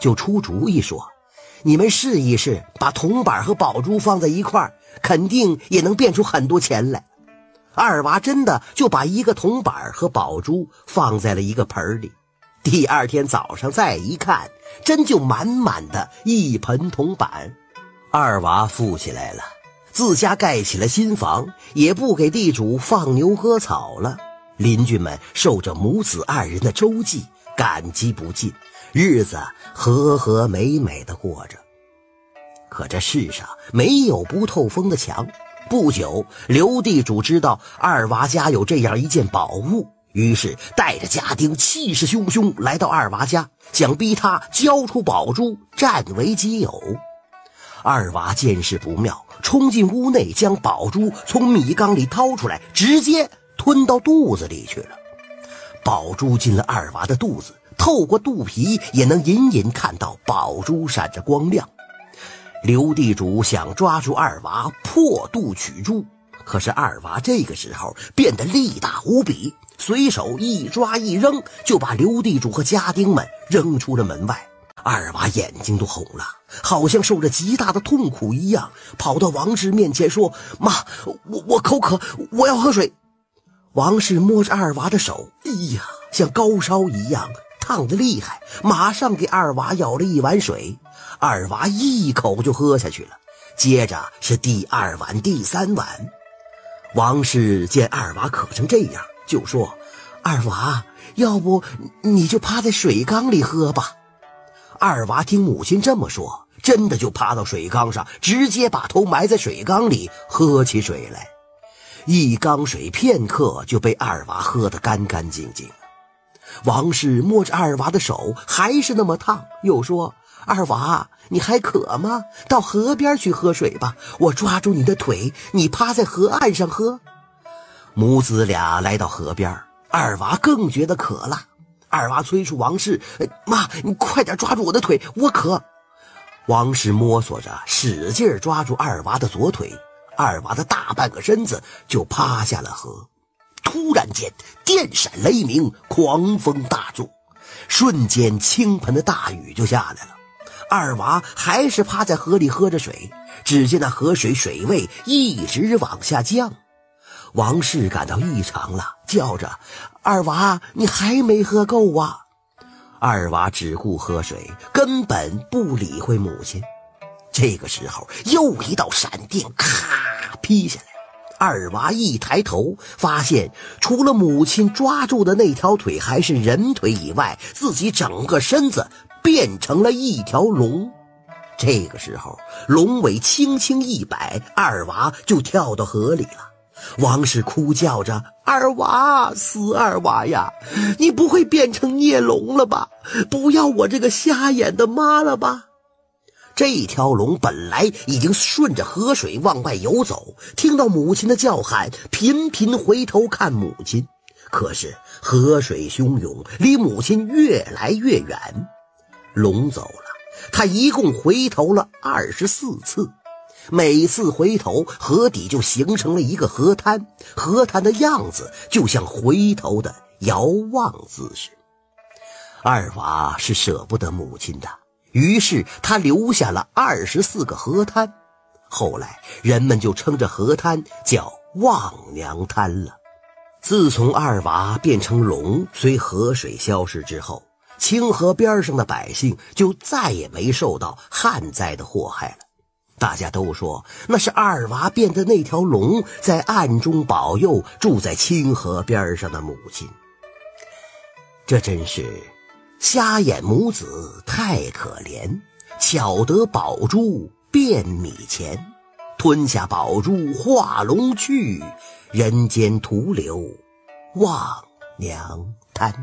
就出主意说：“你们试一试，把铜板和宝珠放在一块，肯定也能变出很多钱来。”二娃真的就把一个铜板和宝珠放在了一个盆里。第二天早上再一看，真就满满的一盆铜板。二娃富起来了，自家盖起了新房，也不给地主放牛割草了。邻居们受着母子二人的周济，感激不尽，日子和和美美的过着。可这世上没有不透风的墙。不久，刘地主知道二娃家有这样一件宝物，于是带着家丁气势汹汹来到二娃家，想逼他交出宝珠，占为己有。二娃见势不妙，冲进屋内，将宝珠从米缸里掏出来，直接吞到肚子里去了。宝珠进了二娃的肚子，透过肚皮也能隐隐看到宝珠闪着光亮。刘地主想抓住二娃破肚取珠，可是二娃这个时候变得力大无比，随手一抓一扔，就把刘地主和家丁们扔出了门外。二娃眼睛都红了，好像受着极大的痛苦一样，跑到王氏面前说：“妈，我我口渴，我要喝水。”王氏摸着二娃的手，哎呀，像高烧一样。烫的厉害，马上给二娃舀了一碗水，二娃一口就喝下去了。接着是第二碗、第三碗。王氏见二娃渴成这样，就说：“二娃，要不你就趴在水缸里喝吧。”二娃听母亲这么说，真的就趴到水缸上，直接把头埋在水缸里喝起水来。一缸水片刻就被二娃喝得干干净净。王氏摸着二娃的手，还是那么烫，又说：“二娃，你还渴吗？到河边去喝水吧。我抓住你的腿，你趴在河岸上喝。”母子俩来到河边，二娃更觉得渴了。二娃催促王氏：“妈，你快点抓住我的腿，我渴。”王氏摸索着，使劲抓住二娃的左腿，二娃的大半个身子就趴下了河。突然间，电闪雷鸣，狂风大作，瞬间倾盆的大雨就下来了。二娃还是趴在河里喝着水，只见那河水水位一直往下降。王氏感到异常了，叫着：“二娃，你还没喝够啊！”二娃只顾喝水，根本不理会母亲。这个时候，又一道闪电咔劈下来。二娃一抬头，发现除了母亲抓住的那条腿还是人腿以外，自己整个身子变成了一条龙。这个时候，龙尾轻轻一摆，二娃就跳到河里了。王氏哭叫着：“二娃，死二娃呀！你不会变成孽龙了吧？不要我这个瞎眼的妈了吧？”这条龙本来已经顺着河水往外游走，听到母亲的叫喊，频频回头看母亲。可是河水汹涌，离母亲越来越远。龙走了，他一共回头了二十四次，每次回头，河底就形成了一个河滩，河滩的样子就像回头的遥望姿势。二娃是舍不得母亲的。于是他留下了二十四个河滩，后来人们就称这河滩叫望娘滩了。自从二娃变成龙，随河水消失之后，清河边上的百姓就再也没受到旱灾的祸害了。大家都说那是二娃变的那条龙在暗中保佑住在清河边上的母亲。这真是。瞎眼母子太可怜，巧得宝珠变米钱，吞下宝珠化龙去，人间徒留望娘滩。